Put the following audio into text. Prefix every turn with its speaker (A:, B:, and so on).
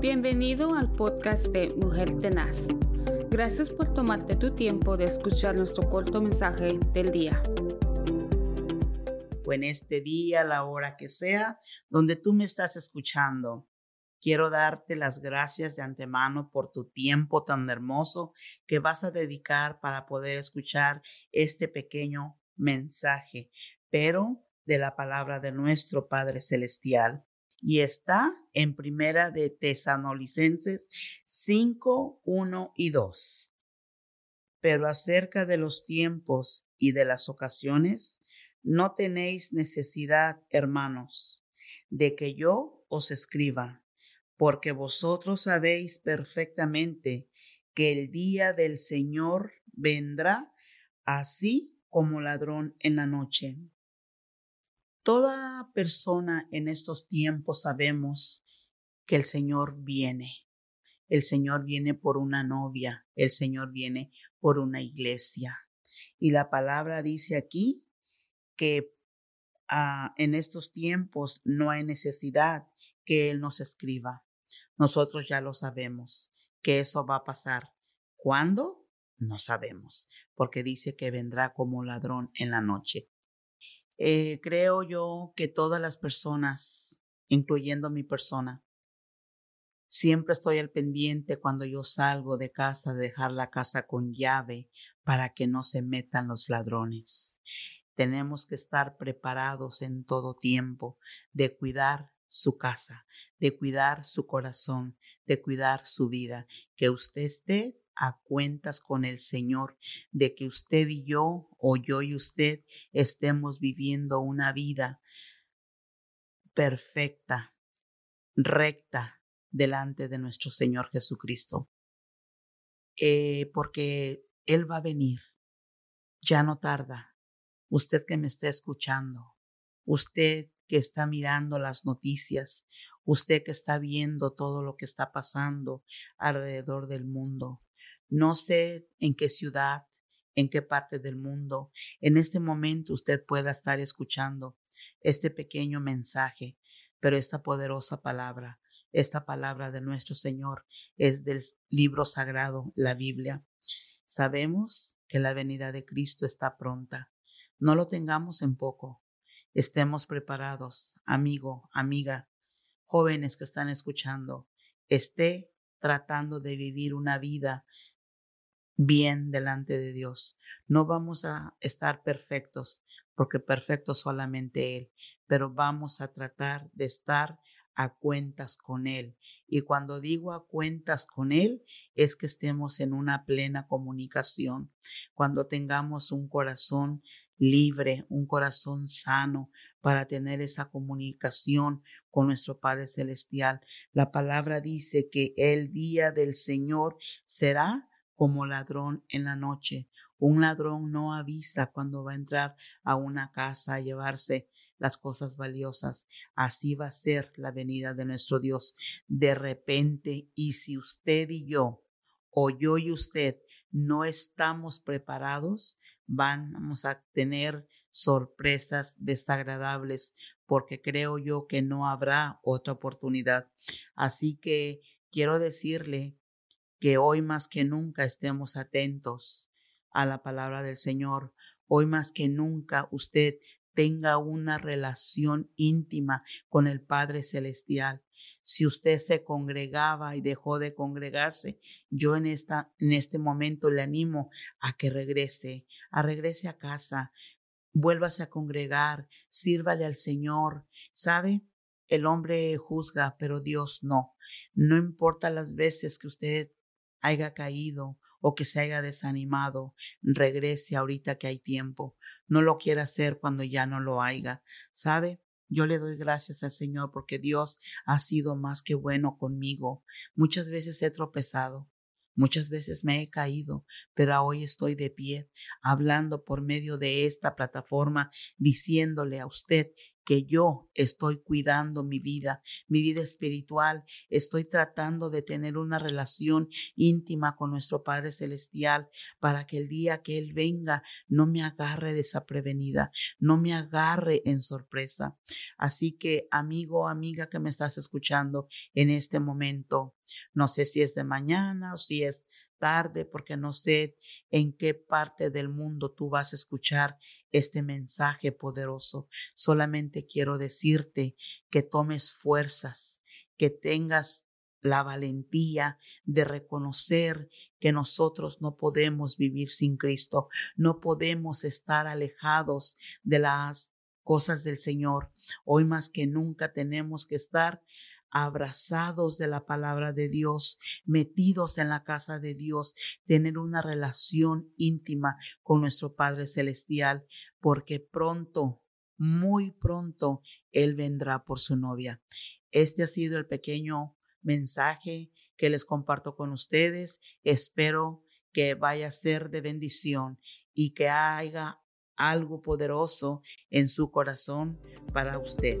A: Bienvenido al podcast de Mujer Tenaz. Gracias por tomarte tu tiempo de escuchar nuestro corto mensaje del día.
B: O en este día, la hora que sea, donde tú me estás escuchando. Quiero darte las gracias de antemano por tu tiempo tan hermoso que vas a dedicar para poder escuchar este pequeño mensaje, pero de la palabra de nuestro Padre Celestial. Y está en primera de Tesanolicenses 5, 1 y 2. Pero acerca de los tiempos y de las ocasiones, no tenéis necesidad, hermanos, de que yo os escriba porque vosotros sabéis perfectamente que el día del Señor vendrá así como ladrón en la noche. Toda persona en estos tiempos sabemos que el Señor viene. El Señor viene por una novia, el Señor viene por una iglesia. Y la palabra dice aquí que ah, en estos tiempos no hay necesidad que Él nos escriba. Nosotros ya lo sabemos, que eso va a pasar. ¿Cuándo? No sabemos, porque dice que vendrá como ladrón en la noche. Eh, creo yo que todas las personas, incluyendo mi persona, siempre estoy al pendiente cuando yo salgo de casa, de dejar la casa con llave para que no se metan los ladrones. Tenemos que estar preparados en todo tiempo de cuidar su casa, de cuidar su corazón, de cuidar su vida, que usted esté a cuentas con el Señor, de que usted y yo, o yo y usted, estemos viviendo una vida perfecta, recta, delante de nuestro Señor Jesucristo. Eh, porque Él va a venir, ya no tarda. Usted que me está escuchando, usted que está mirando las noticias, usted que está viendo todo lo que está pasando alrededor del mundo. No sé en qué ciudad, en qué parte del mundo, en este momento usted pueda estar escuchando este pequeño mensaje, pero esta poderosa palabra, esta palabra de nuestro Señor es del libro sagrado, la Biblia. Sabemos que la venida de Cristo está pronta. No lo tengamos en poco estemos preparados, amigo, amiga, jóvenes que están escuchando, esté tratando de vivir una vida bien delante de Dios. No vamos a estar perfectos, porque perfecto solamente Él, pero vamos a tratar de estar a cuentas con Él. Y cuando digo a cuentas con Él, es que estemos en una plena comunicación, cuando tengamos un corazón libre, un corazón sano para tener esa comunicación con nuestro Padre Celestial. La palabra dice que el día del Señor será como ladrón en la noche. Un ladrón no avisa cuando va a entrar a una casa a llevarse las cosas valiosas. Así va a ser la venida de nuestro Dios de repente. Y si usted y yo, o yo y usted, no estamos preparados, vamos a tener sorpresas desagradables porque creo yo que no habrá otra oportunidad. Así que quiero decirle que hoy más que nunca estemos atentos a la palabra del Señor. Hoy más que nunca usted tenga una relación íntima con el Padre Celestial. Si usted se congregaba y dejó de congregarse, yo en, esta, en este momento le animo a que regrese, a regrese a casa, vuélvase a congregar, sírvale al Señor. ¿Sabe? El hombre juzga, pero Dios no. No importa las veces que usted haya caído o que se haya desanimado, regrese ahorita que hay tiempo. No lo quiera hacer cuando ya no lo haya. ¿Sabe? Yo le doy gracias al Señor porque Dios ha sido más que bueno conmigo. Muchas veces he tropezado, Muchas veces me he caído, pero hoy estoy de pie, hablando por medio de esta plataforma, diciéndole a usted que yo estoy cuidando mi vida, mi vida espiritual, estoy tratando de tener una relación íntima con nuestro Padre Celestial para que el día que Él venga no me agarre desaprevenida, no me agarre en sorpresa. Así que amigo, amiga que me estás escuchando en este momento, no sé si es de mañana o si es tarde porque no sé en qué parte del mundo tú vas a escuchar este mensaje poderoso. Solamente quiero decirte que tomes fuerzas, que tengas la valentía de reconocer que nosotros no podemos vivir sin Cristo, no podemos estar alejados de las cosas del Señor. Hoy más que nunca tenemos que estar abrazados de la palabra de Dios, metidos en la casa de Dios, tener una relación íntima con nuestro Padre Celestial, porque pronto, muy pronto, Él vendrá por su novia. Este ha sido el pequeño mensaje que les comparto con ustedes. Espero que vaya a ser de bendición y que haya algo poderoso en su corazón para usted.